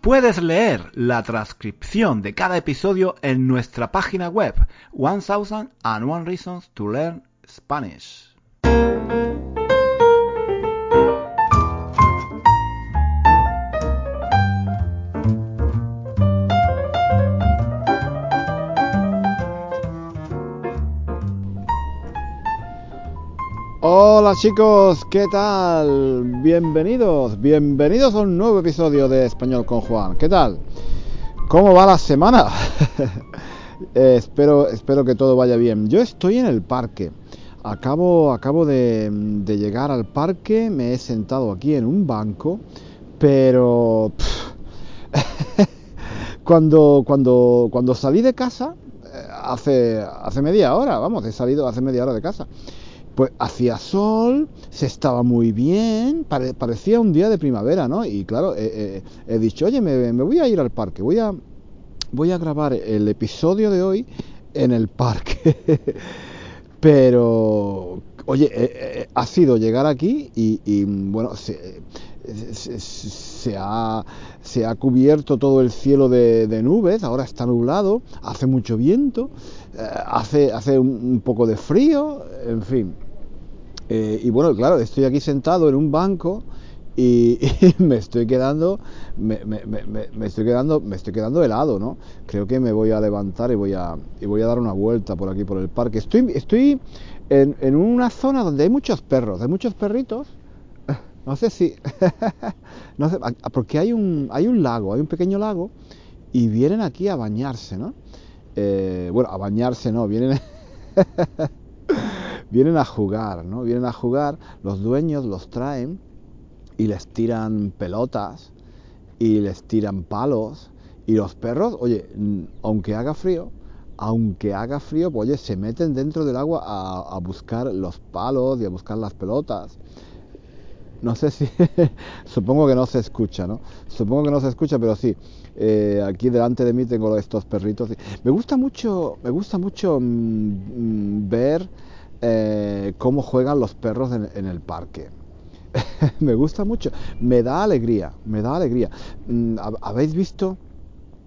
Puedes leer la transcripción de cada episodio en nuestra página web 1001 Reasons to Learn Spanish. Hola chicos, ¿qué tal? Bienvenidos, bienvenidos a un nuevo episodio de Español con Juan. ¿Qué tal? ¿Cómo va la semana? Eh, espero, espero que todo vaya bien. Yo estoy en el parque. Acabo, acabo de, de, llegar al parque, me he sentado aquí en un banco, pero cuando, cuando, cuando salí de casa, eh, hace, hace media hora, vamos, he salido hace media hora de casa pues hacía sol, se estaba muy bien, parecía un día de primavera, ¿no? Y claro, he dicho, oye, me, voy a ir al parque, voy a, voy a grabar el episodio de hoy en el parque. Pero, oye, ha sido llegar aquí y, bueno, se, ha, se, ha, cubierto todo el cielo de, nubes, ahora está nublado, hace mucho viento, eh, hace, hace un poco de frío, en fin. Eh, y bueno, claro, estoy aquí sentado en un banco y, me estoy quedando, me, estoy quedando, me estoy quedando helado, ¿no? Creo que me voy a levantar y voy a, y voy a dar una vuelta por aquí por el parque. Estoy, estoy en, una zona donde hay muchos perros, hay muchos perritos. No sé si, no sé, porque hay un, hay un lago, hay un pequeño lago y vienen aquí a bañarse, ¿no? Eh, bueno, a bañarse no, vienen vienen a jugar, ¿no? Vienen a jugar, los dueños los traen y les tiran pelotas y les tiran palos y los perros, oye, aunque haga frío, aunque haga frío, pues oye, se meten dentro del agua a, buscar los palos y a buscar las pelotas. No sé si, supongo que no se escucha, ¿no? Supongo que no se escucha, pero sí. Eh, aquí delante de mí tengo estos perritos. Me gusta mucho, me gusta mucho mm, mm, ver eh, cómo juegan los perros en, el parque. me gusta mucho, me da alegría, me da alegría. Mm, ¿Habéis visto?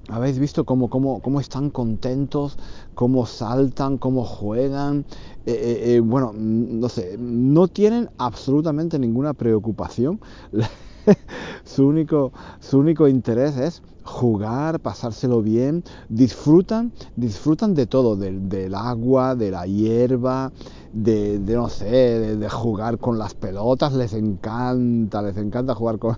¿Habéis visto cómo, están contentos, cómo saltan, cómo juegan? Eh, eh, bueno, mm, no sé, no tienen absolutamente ninguna preocupación. su, único, su único interés es jugar, pasárselo bien, disfrutan, disfrutan de todo, del, agua, de la hierba, de, no sé, de, jugar con las pelotas, les encanta, les encanta jugar con,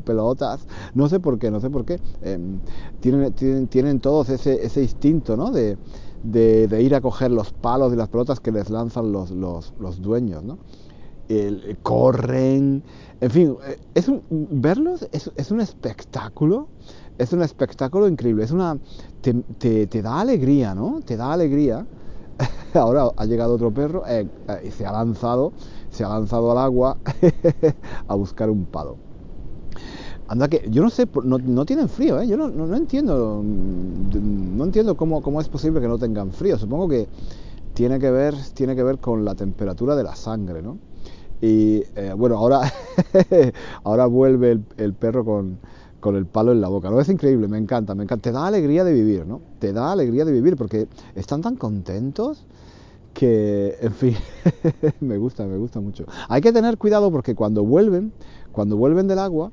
pelotas, no sé por qué, no sé por qué, em, tienen, tienen, todos ese, ese instinto, ¿no? De, de, ir a coger los palos y las pelotas que les lanzan los, los, los dueños, ¿no? El, corren, en fin, eh, es un, verlos es, es un espectáculo es un espectáculo increíble, es una te, te, da alegría, ¿no? Te da alegría. Ahora ha llegado otro perro eh, eh, y se ha lanzado, se ha lanzado al agua a buscar un palo. Anda que yo no sé, no, no tienen frío, ¿eh? Yo no, no, entiendo, no entiendo cómo, cómo, es posible que no tengan frío. Supongo que tiene que ver, tiene que ver con la temperatura de la sangre, ¿no? Y eh, bueno, ahora, ahora vuelve el perro con, con el palo en la boca. ¿no? Es increíble, me encanta, me encanta. Te da alegría de vivir, ¿no? Te da alegría de vivir porque están tan contentos que, en fin, me gusta, me gusta mucho. Hay que tener cuidado porque cuando vuelven, cuando vuelven del agua,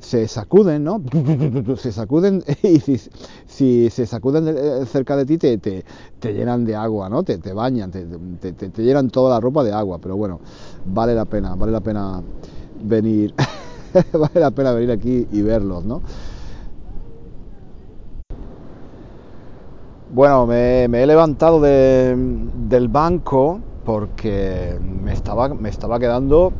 se sacuden, ¿no? Se sacuden y si, se sacuden eh, cerca de ti te, te, llenan de agua, ¿no? Te, te bañan, te, te, llenan toda la ropa de agua, pero bueno, vale la pena, vale la pena venir. vale la pena venir aquí y verlos, ¿no? Bueno, me, he levantado del banco porque me estaba, me estaba quedando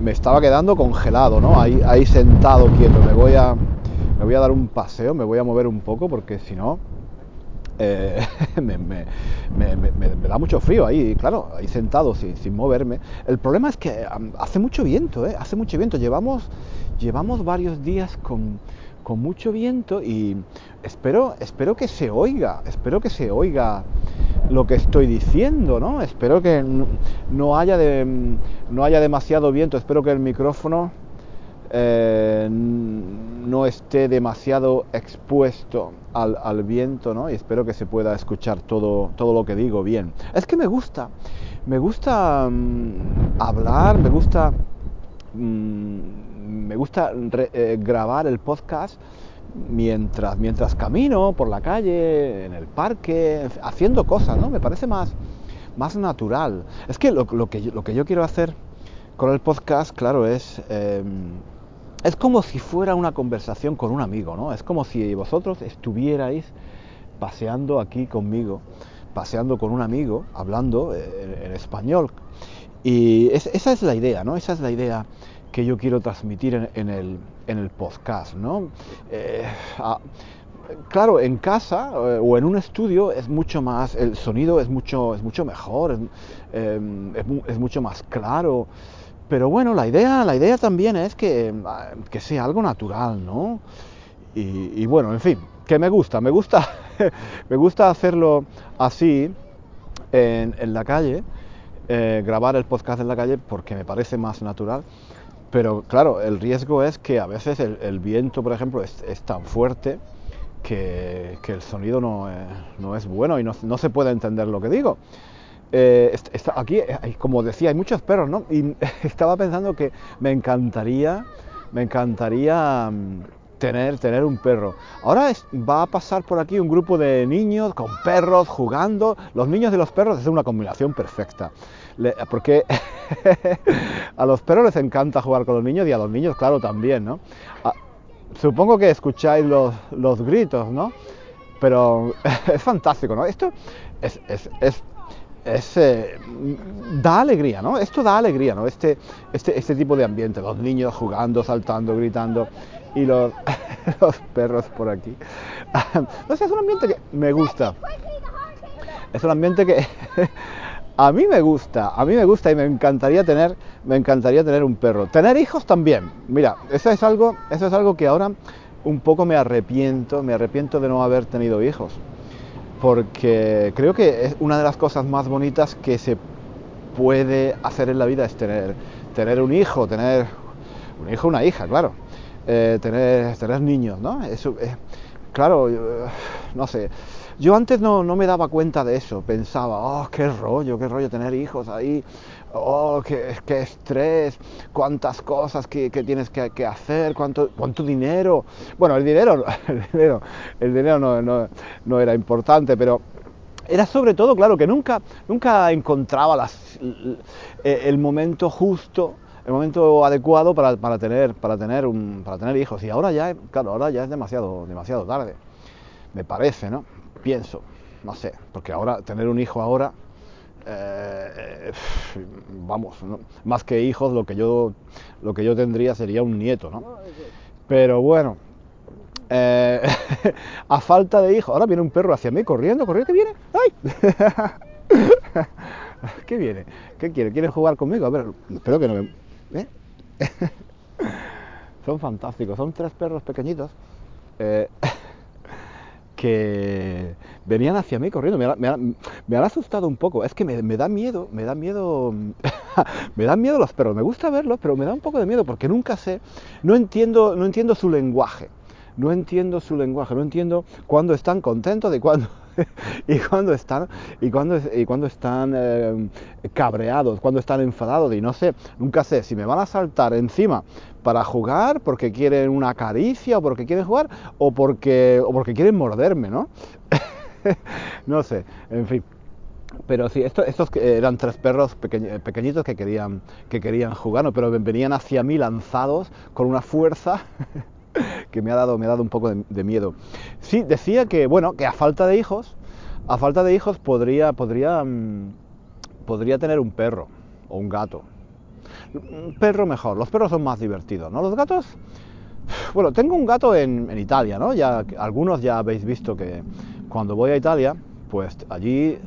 me estaba quedando congelado, ¿no? Ahí, ahí sentado quieto. Me voy a me voy a dar un paseo, me voy a mover un poco porque si no eh, me, da mucho frío ahí, claro, ahí sentado sin, sin moverme. El problema es que hace mucho viento, ¿eh? hace mucho viento. Llevamos, llevamos varios días con, con mucho viento y espero, espero que se oiga, espero que se oiga lo que estoy diciendo, ¿no? Espero que no haya, de, no haya demasiado viento, espero que el micrófono eh, no esté demasiado expuesto al, viento, ¿no? Y espero que se pueda escuchar todo, todo lo que digo bien. Es que me gusta, me gusta mm, hablar, me gusta, mm, me gusta eh, grabar el podcast mientras, mientras camino por la calle, en el parque, haciendo cosas, ¿no? Me parece más, más natural. Es que lo, que lo que yo quiero hacer con el podcast, claro, es... Em, es como si fuera una conversación con un amigo, ¿no? Es como si vosotros estuvierais paseando aquí conmigo, paseando con un amigo, hablando eh, en, español. Y esa es la idea, ¿no? Esa es la idea que yo quiero transmitir en, el, en el, podcast, ¿no? Eh, claro, en casa eh, o en un estudio es mucho más, el sonido es mucho, es mucho mejor, es, es mucho más claro. Pero bueno, la idea, la idea también es que, que sea algo natural, ¿no? Y, bueno, en fin, que me gusta, me gusta, me gusta hacerlo así en, en la calle, eh, grabar el podcast en la calle porque me parece más natural. Pero claro, el riesgo es que a veces el, viento, por ejemplo, es, es tan fuerte que, que, el sonido no, no es bueno y no, no se puede entender lo que digo. Eh, aquí, eh, como decía, hay muchos perros, ¿no? Y estaba pensando que me encantaría, me encantaría mm, tener, tener un perro. Ahora va a pasar por aquí un grupo de niños con perros jugando. Los niños y los perros es una combinación perfecta. porque a los perros les encanta jugar con los niños y a los niños, claro, también, ¿no? Ah, supongo que escucháis los, los gritos, ¿no? Pero es fantástico, ¿no? Esto es, es, es es, eh, da alegría, ¿no? Esto da alegría, ¿no? Este, este, este tipo de ambiente, los niños jugando, saltando, gritando y los, los perros por aquí. no sé, es un ambiente que me gusta. Es un ambiente que a mí me gusta, a mí me gusta y me encantaría tener, me encantaría tener un perro. Tener hijos también. Mira, eso es algo, eso es algo que ahora un poco me arrepiento, me arrepiento de no haber tenido hijos porque creo que es una de las cosas más bonitas que se puede hacer en la vida es tener, tener un hijo, tener un hijo, una hija, claro, eh, tener, tener niños, ¿no? Eso, eh, claro, no sé, yo antes no, no, me daba cuenta de eso, pensaba, oh, qué rollo, qué rollo tener hijos ahí, oh, qué, qué estrés, cuántas cosas que, que tienes que, hacer, cuánto, cuánto dinero. Bueno, el dinero, el dinero, el dinero no, no, no era importante, pero era sobre todo, claro, que nunca, nunca encontraba las, el momento justo, el momento adecuado para, para, tener, para, tener un, para tener hijos. Y ahora ya, claro, ahora ya es demasiado, demasiado tarde, me parece, ¿no? Pienso, no sé, porque ahora tener un hijo ahora eh, vamos, más que hijos, lo que yo lo que yo tendría sería un nieto, ¿no? Pero bueno, eh, a falta de hijos, ahora viene un perro hacia mí corriendo, corriendo, ¿qué viene? ¡Ay! ¿Qué viene? ¿Qué quiere? ¿Quiere jugar conmigo? A ver, espero que no me... ¿eh? son fantásticos, son tres perros pequeñitos. Que venían hacia mí corriendo. Me, han asustado un poco. Es que me, da miedo, me da miedo, me dan miedo los perros. Me gusta verlos, pero me da un poco de miedo porque nunca sé, no entiendo, no entiendo su lenguaje. No entiendo su lenguaje, no entiendo cuándo están contentos y cuándo, y cuando están, y cuando, y cuando están eh, cabreados, cuando están enfadados. Y no sé, nunca sé si me van a saltar encima para jugar, porque quieren una caricia, o porque quieren jugar, o porque, o porque quieren morderme, ¿no? no sé, en fin. Pero sí, estos, estos eran tres perros pequeñitos que querían, que querían jugar, pero venían hacia mí lanzados con una fuerza que me ha dado, me ha dado un poco de, miedo. Sí, decía que, bueno, que a falta de hijos, a falta de hijos podría, podría, mm, podría tener un perro o un gato. Un perro mejor, los perros son más divertidos, ¿no? Los gatos, Bueno, tengo un gato en, Italia, ¿no? Ya, algunos ya habéis visto que cuando voy a Italia, pues allí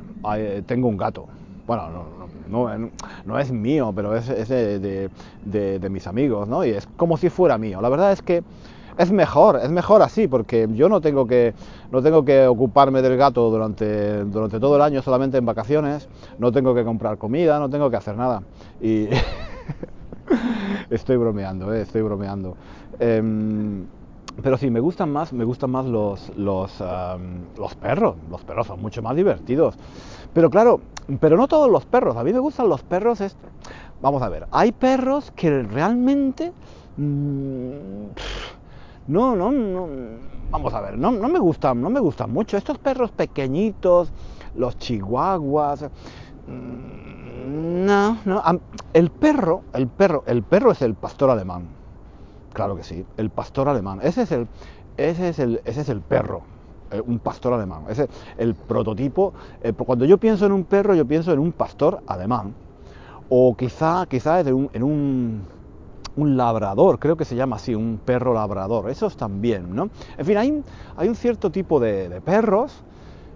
tengo un gato. Bueno, no, no- no- no es mío, pero es, de- de mis amigos, ¿no? Y es como si fuera mío. La verdad es que es mejor, es mejor así, porque yo no tengo que, no tengo que ocuparme del gato durante, durante todo el año, solamente en vacaciones. No tengo que comprar comida, no tengo que hacer nada. Y estoy bromeando, ¿eh? estoy bromeando. Em, pero sí, me gustan más, me gustan más los, los, los perros. Los perros son mucho más divertidos. Pero claro, pero no todos los perros. A mí me gustan los perros. est- Vamos a ver, hay perros que realmente mm, no, no, no. Vamos a ver, no, no me gustan, no me gustan mucho. Estos perros pequeñitos, los chihuahuas. mm, No, no. El perro, el perro, el perro es el pastor alemán. Claro que sí, el pastor alemán. Ese es el, ese es el, ese es el perro, eh, un pastor alemán. Ese es el prototipo. eh, cuando yo pienso en un perro, yo pienso en un pastor alemán. O quizá, quizá en un, en un, un labrador, creo que se llama así, un perro labrador. Esos también, ¿no? En fin, hay, hay un cierto tipo de, perros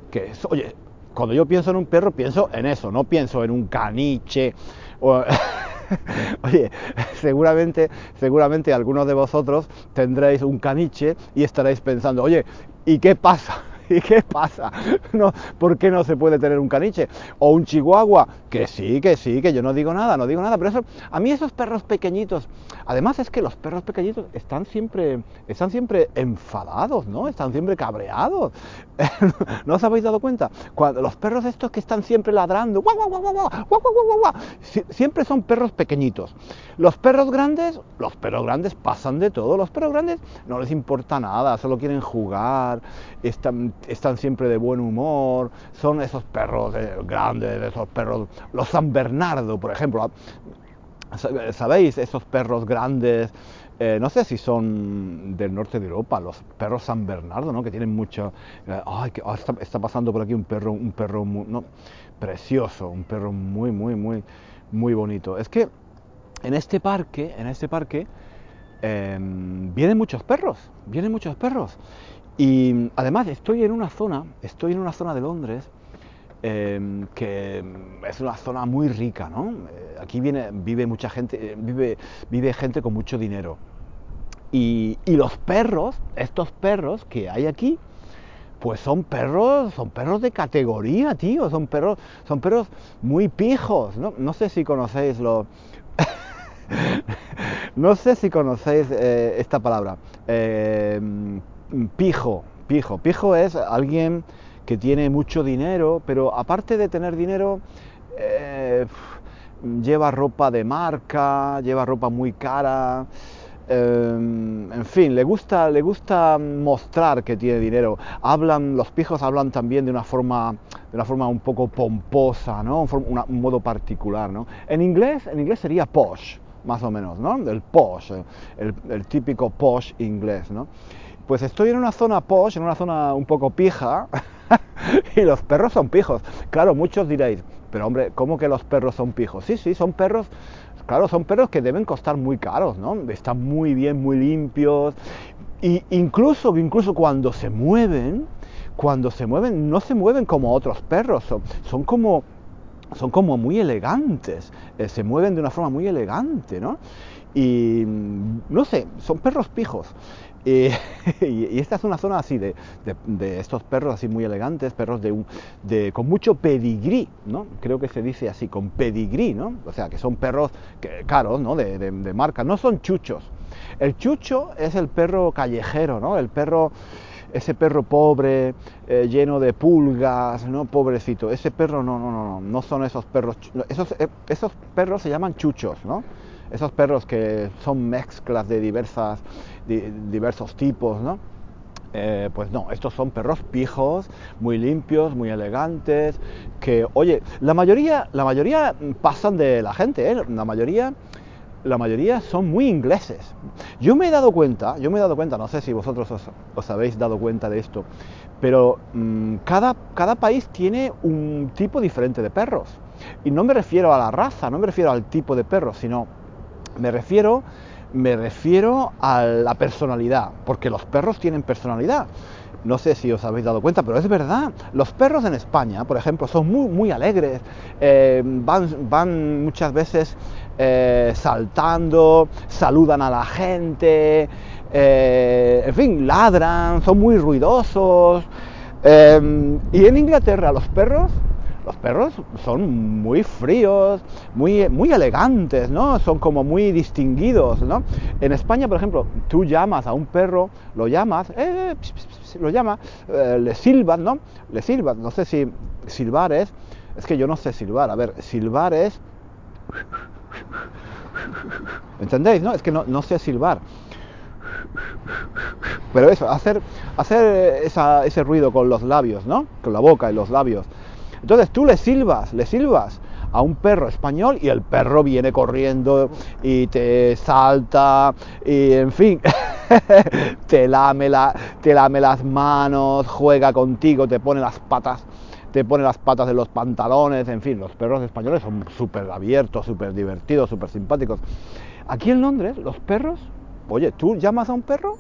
que, es- oye, cuando yo pienso en un perro, pienso en eso, no pienso en un caniche. Oye, seguramente, seguramente algunos de vosotros tendréis un caniche y estaréis pensando, oye, ¿y qué pasa? ¿Y qué pasa? No, ¿Por qué no se puede tener un caniche? O un chihuahua, que sí, que sí, que yo no digo nada, no digo nada, pero eso, a mí esos perros pequeñitos, además es que los perros pequeñitos están siempre, están siempre enfadados, ¿no? Están siempre cabreados. ¿No os habéis dado cuenta? Cuando los perros estos que están siempre ladrando, guau, guau, guau, guau, guau, guau, guau, guau, guau, si- siempre son perros pequeñitos. Los perros grandes, los perros grandes pasan de todo. Los perros grandes no les importa nada, solo quieren jugar, están, siempre de buen humor. Son esos perros eh, grandes, esos perros, los San Bernardo, por ejemplo. ¿Sabéis? Esos perros grandes, eh, no sé si son del norte de Europa, los perros San Bernardo, ¿no? Que tienen mucho... eh, ay, que, ah, está, está pasando por aquí un perro, un perro mu- no, precioso, un perro muy, muy, muy, muy bonito. Es que en este parque, en este parque, eh, vienen muchos perros, vienen muchos perros. Y además estoy en una zona, estoy en una zona de Londres eh, que es una zona muy rica, ¿no? Eh, aquí viene, vive mucha gente, eh, vive, vive gente con mucho dinero. Y, y los perros, estos perros que hay aquí, pues son perros, son perros de categoría, tío, son perros, son perros muy pijos, ¿no? No sé si conocéis los... no sé si conocéis eh, esta palabra. Eh, pijo, pijo. Pijo es alguien que tiene mucho dinero, pero aparte de tener dinero, eh, lleva ropa de marca, lleva ropa muy cara. Eh, en fin, le gusta, le gusta mostrar que tiene dinero. Hablan, los pijos hablan también de una forma, de una forma un poco pomposa, ¿no? Un, un modo particular, ¿no? En inglés, en inglés sería posh, más o menos, ¿no? El posh, el, el típico posh inglés, ¿no? Pues estoy en una zona posh, en una zona un poco pija, y los perros son pijos. Claro, muchos diréis, pero hombre, ¿cómo que los perros son pijos? Sí, sí, son perros, claro, son perros que deben costar muy caros, ¿no? Están muy bien, muy limpios. Y incluso, incluso cuando se mueven, cuando se mueven, no se mueven como otros perros, son, son como son como muy elegantes, eh, se mueven de una forma muy elegante, ¿no? Y mm, no sé, son perros pijos. Y, esta es una zona así de, de- de estos perros así muy elegantes, perros de, un- de- con mucho pedigrí, ¿no? Creo que se dice así, con pedigrí, ¿no? O sea, que son perros que, caros, ¿no? De, de- marca, no son chuchos. El chucho es el perro callejero, ¿no? El perro ese perro pobre, eh, lleno de pulgas, ¿no? Pobrecito. Ese perro no, no, no, no, no son esos perros. Esos, eh, esos perros se llaman chuchos, ¿no? Esos perros que son mezclas de diversas, di- diversos tipos, ¿no? Eh, pues no, estos son perros pijos, muy limpios, muy elegantes, que, oye, la mayoría, la mayoría pasan de la gente, ¿eh? La mayoría la mayoría son muy ingleses. Yo me he dado cuenta, yo me he dado cuenta, no sé si vosotros os, habéis dado cuenta de esto, pero mm, cada, cada país tiene un tipo diferente de perros. Y no me refiero a la raza, no me refiero al tipo de perro, sino me refiero me refiero a la personalidad, porque los perros tienen personalidad. No sé si os habéis dado cuenta, pero es verdad. Los perros en España, por ejemplo, son muy, muy alegres, eh, van, van, muchas veces eh, saltando, saludan a la gente, eh, en fin, ladran, son muy ruidosos. y en Inglaterra los perros los perros son muy fríos, muy, muy elegantes, ¿no? Son como muy distinguidos, ¿no? En España, por ejemplo, tú llamas a un perro, lo llamas, eh, lo llama, eh, le silbas, ¿no? Le silbas, no sé si silbar es, es que yo no sé silbar, a ver, silbar es... ¿Entendéis? No? Es que no, no sé silbar. Pero eso, hacer, hacer ese ruido con los labios, ¿no? Con la boca y los labios. Entonces tú le silbas, le silbas a un perro español y el perro viene corriendo y te salta y en fin, te, lame te lame las manos, juega contigo, te pone las patas te pone las patas de los pantalones, en fin, los perros españoles son súper abiertos, súper divertidos, súper simpáticos. Aquí en Londres, los perros, oye, tú llamas a un perro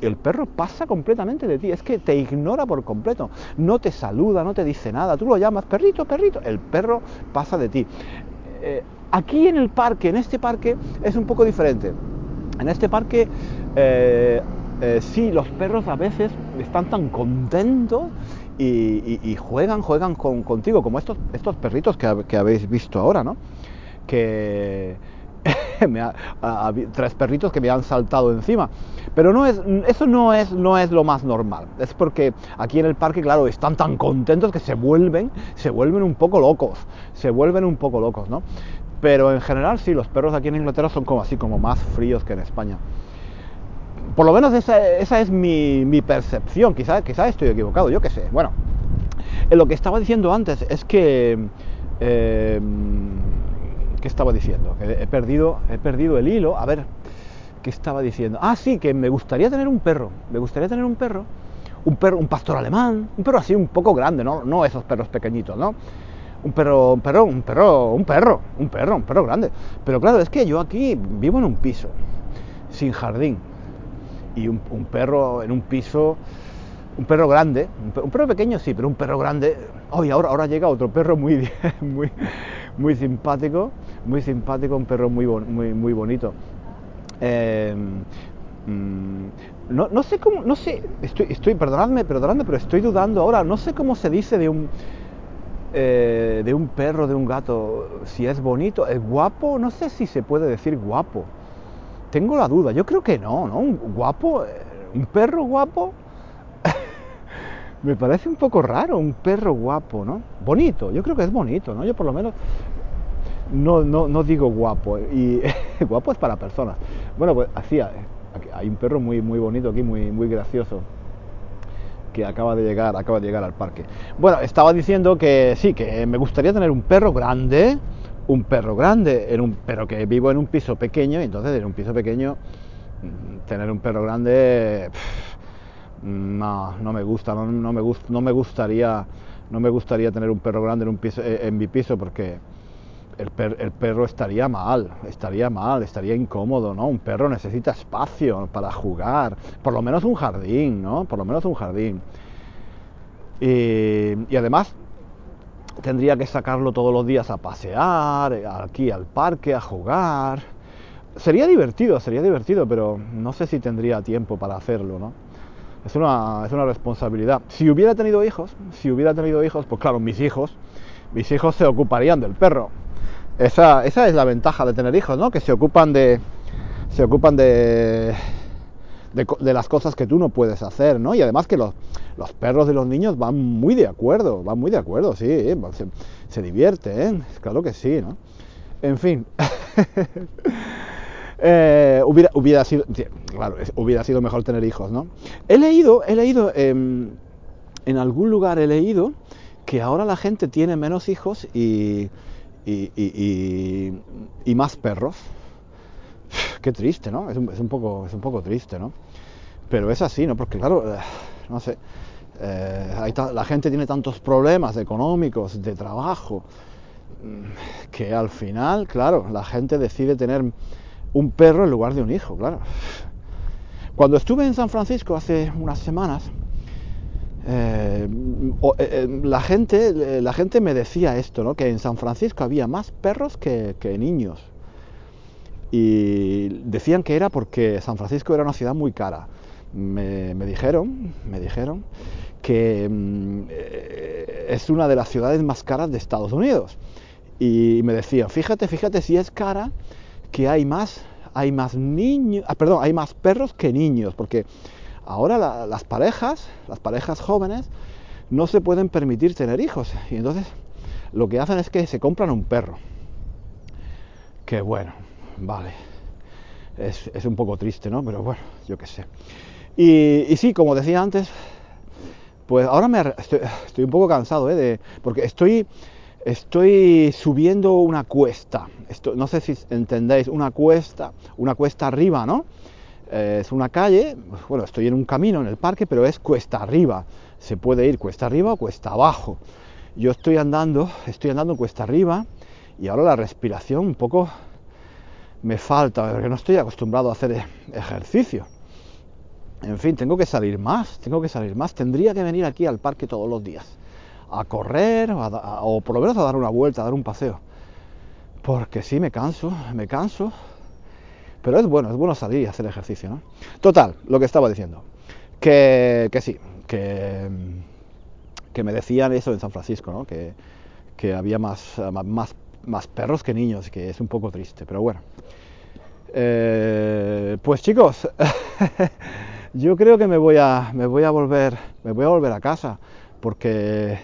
el perro pasa completamente de ti, es que te ignora por completo, no te saluda, no te dice nada, tú lo llamas perrito, perrito, el perro pasa de ti. Eh, aquí en el parque, en este parque, es un poco diferente. En este parque, eh, eh, sí, los perros a veces están tan contentos y, juegan, juegan contigo, como estos, estos perritos que, que habéis visto ahora, ¿no? Que tres perritos que me han saltado encima. Pero no es, eso no es, no es lo más normal. Es porque aquí en el parque, claro, están tan contentos que se vuelven, se vuelven un poco locos. Se vuelven un poco locos, ¿no? Pero en general sí, los perros aquí en Inglaterra son como así, como más fríos que en España. Por lo menos esa, esa es mi, mi percepción. Quizás quizá estoy equivocado, yo qué sé. Bueno, lo que estaba diciendo antes es que... Eh, ¿Qué estaba diciendo? Que he perdido, he perdido el hilo. A ver, ¿qué estaba diciendo? Ah, sí, que me gustaría tener un perro. Me gustaría tener un perro. Un perro, un pastor alemán. Un perro así un poco grande, ¿no? No esos perros pequeñitos, ¿no? Un perro, un perro, un perro, un perro, un perro, un perro grande. Pero claro, es que yo aquí vivo en un piso, sin jardín. Y un, perro en un piso, un perro grande, un perro, pequeño sí, pero un perro grande. Hoy ahora, ahora llega otro perro muy, muy, muy simpático muy simpático, un perro muy, muy, muy bonito. Em, mm, no, sé cómo, no sé, estoy, estoy, perdonadme, perdonadme, pero estoy dudando ahora, no sé cómo se dice de un, eh, de un perro, de un gato, si es bonito, es guapo, no sé si se puede decir guapo. Tengo la duda, yo creo que no, ¿no? Un guapo, eh, un perro guapo, me parece un poco raro, un perro guapo, ¿no? Bonito, yo creo que es bonito, ¿no? Yo por lo menos no, no, no digo guapo, y guapo es para personas. Bueno, pues así, hay un perro muy, muy bonito aquí, muy, muy gracioso, que acaba de llegar, acaba de llegar al parque. Bueno, estaba diciendo que sí, que me gustaría tener un perro grande, un perro grande, en un, pero que vivo en un piso pequeño, y entonces en un piso pequeño mm, tener un perro grande, no, no me gusta, no, me, no me gustaría, no me gustaría tener un perro grande en un piso, eh, en mi piso porque el, perro estaría mal, estaría mal, estaría incómodo, ¿no? Un perro necesita espacio para jugar, por lo menos un jardín, ¿no? Por lo menos un jardín. Y, además tendría que sacarlo todos los días a pasear, aquí al parque, a jugar. Sería divertido, sería divertido, pero no sé si tendría tiempo para hacerlo, ¿no? Es una, es una responsabilidad. Si hubiera tenido hijos, si hubiera tenido hijos, pues claro, mis hijos, mis hijos se ocuparían del perro esa, esa es la ventaja de tener hijos, ¿no? Que se ocupan de. Se ocupan de, de, las cosas que tú no puedes hacer, ¿no? Y además que los, los perros de los niños van muy de acuerdo, van muy de acuerdo, sí, se, divierten, claro que sí, ¿no? En fin. eh, hubiera, hubiera, sido, claro, hubiera sido mejor tener hijos, ¿no? He leído, he leído, en algún lugar he leído que ahora la gente tiene menos hijos y, y, más perros. Qué triste, ¿no? Es un, poco, es un poco triste, ¿no? Pero es así, ¿no? Porque claro, no sé, eh, la gente tiene tantos problemas económicos, de trabajo, mm, que al final, claro, la gente decide tener un perro en lugar de un hijo, claro. Cuando estuve en San Francisco hace unas semanas, eh, eh, eh, la, gente, me decía esto, ¿no? que en San Francisco había más perros que, niños. Y decían que era porque San Francisco era una ciudad muy cara. Me, dijeron, me dijeron que mm, es una de las ciudades más caras de Estados Unidos. Y me decían, fíjate, fíjate si es cara, que hay más, hay más niños, ah, perdón, hay más perros que niños, porque Ahora las parejas, las parejas jóvenes, no se pueden permitir tener hijos. Y entonces lo que hacen es que se compran un perro. Que bueno, vale. Es, un poco triste, ¿no? Pero bueno, yo qué sé. Y, sí, como decía antes, pues ahora me estoy, un poco cansado, ¿eh? De, porque estoy, estoy subiendo una cuesta. No sé si entendéis, una cuesta, una cuesta arriba, ¿no? Eh, es una calle, bueno, estoy en un camino en el parque, pero es cuesta arriba. Se puede ir cuesta arriba o cuesta abajo. Yo estoy andando, estoy andando cuesta arriba y ahora la respiración un poco me falta, porque no estoy acostumbrado a hacer e-, ejercicio. En fin, tengo que salir más, tengo que salir más. Tendría que venir aquí al parque todos los días a correr o por lo menos a dar una vuelta, a dar un paseo. Porque sí, me canso, me canso pero es bueno, es bueno salir y hacer ejercicio, ¿no? Total, lo que estaba diciendo. Que, sí, que, que me decían eso en San Francisco, ¿no? Que, había más, más, más perros que niños, que es un poco triste, pero bueno. Eh, pues chicos, yo creo que me voy a, me voy a volver, me voy a volver a casa, porque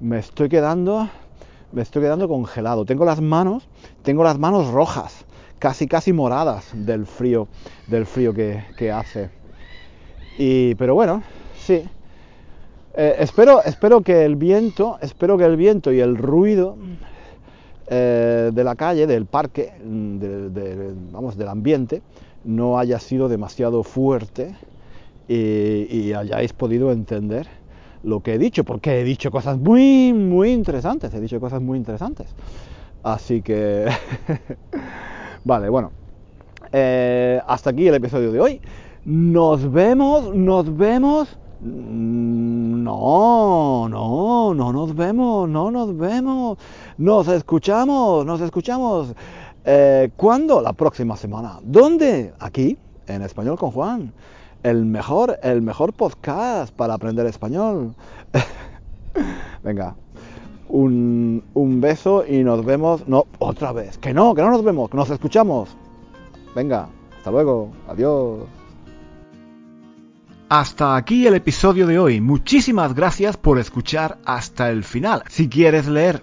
me estoy quedando, me estoy quedando congelado. Tengo las manos, tengo las manos rojas casi casi moradas del frío, del frío que, hace. Y, pero bueno, sí. Eh, espero, espero que el viento, espero que el viento y el ruido eh, de la calle, del parque, vamos, del ambiente, no haya sido demasiado fuerte y, y, hayáis podido entender lo que he dicho, porque he dicho cosas muy, muy interesantes, he dicho cosas muy interesantes. Así que Vale, bueno. Eh, hasta aquí el episodio de hoy. Nos vemos, nos vemos. Mm, no, no, no nos vemos, no nos vemos. Nos escuchamos, nos escuchamos. Eh, ¿Cuándo? La próxima semana. ¿Dónde? Aquí, en Español con Juan. El mejor, el mejor podcast para aprender español. Venga, un, un beso y nos vemos. No, otra vez. Que no, que no nos vemos, que nos escuchamos. Venga, hasta luego. Adiós. Hasta aquí el episodio de hoy. Muchísimas gracias por escuchar hasta el final. Si quieres leer